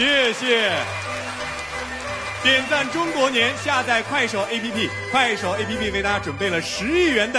谢谢。点赞中国年下载快手 app 快手 app 为大家准备了十亿元的